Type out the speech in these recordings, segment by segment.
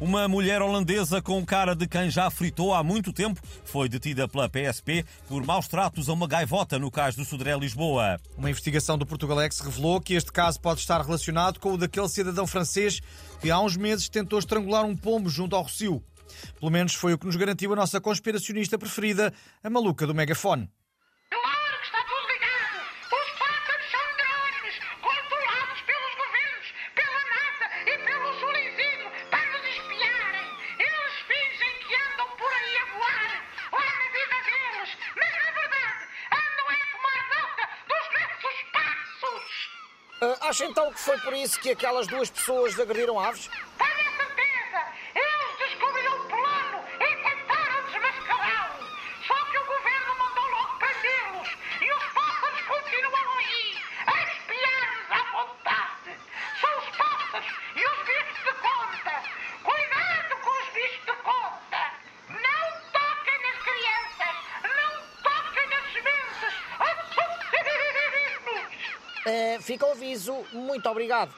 Uma mulher holandesa com cara de quem já fritou há muito tempo foi detida pela PSP por maus tratos a uma gaivota no cais do Sodré Lisboa. Uma investigação do Portugalex revelou que este caso pode estar relacionado com o daquele cidadão francês que há uns meses tentou estrangular um pombo junto ao Rocio. Pelo menos foi o que nos garantiu a nossa conspiracionista preferida, a maluca do megafone. Acha então que foi por isso que aquelas duas pessoas agrediram aves? Ah, fica o aviso. Muito obrigado.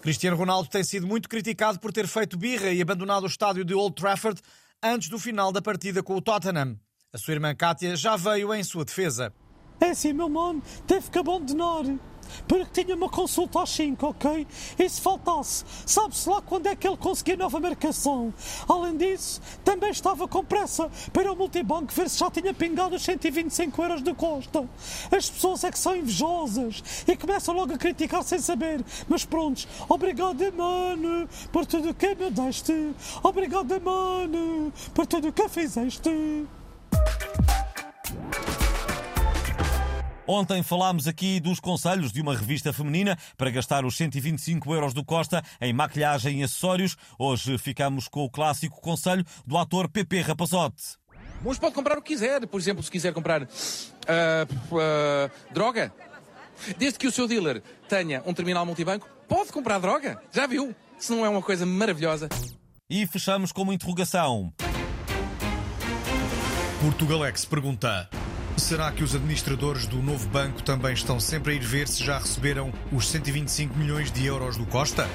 Cristiano Ronaldo tem sido muito criticado por ter feito birra e abandonado o estádio de Old Trafford antes do final da partida com o Tottenham. A sua irmã Kátia já veio em sua defesa. É assim, meu mano, teve que abandonar. Porque tinha uma consulta às 5, ok? E se faltasse, sabe-se lá quando é que ele conseguia nova marcação. Além disso, também estava com pressa para ao multibanco ver se já tinha pingado os 125 euros de Costa. As pessoas é que são invejosas e começam logo a criticar sem saber. Mas prontos, obrigado, mano, por tudo que me deste. Obrigado, mano, por tudo que fizeste. Ontem falámos aqui dos conselhos de uma revista feminina para gastar os 125 euros do Costa em maquilhagem e acessórios. Hoje ficamos com o clássico conselho do ator Pepe Rapazote. Mas pode comprar o que quiser. Por exemplo, se quiser comprar ah, ah, droga, desde que o seu dealer tenha um terminal multibanco, pode comprar droga. Já viu? Se não é uma coisa maravilhosa. E fechamos com uma interrogação. Portugalex pergunta: Será que os administradores do novo banco também estão sempre a ir ver se já receberam os 125 milhões de euros do Costa?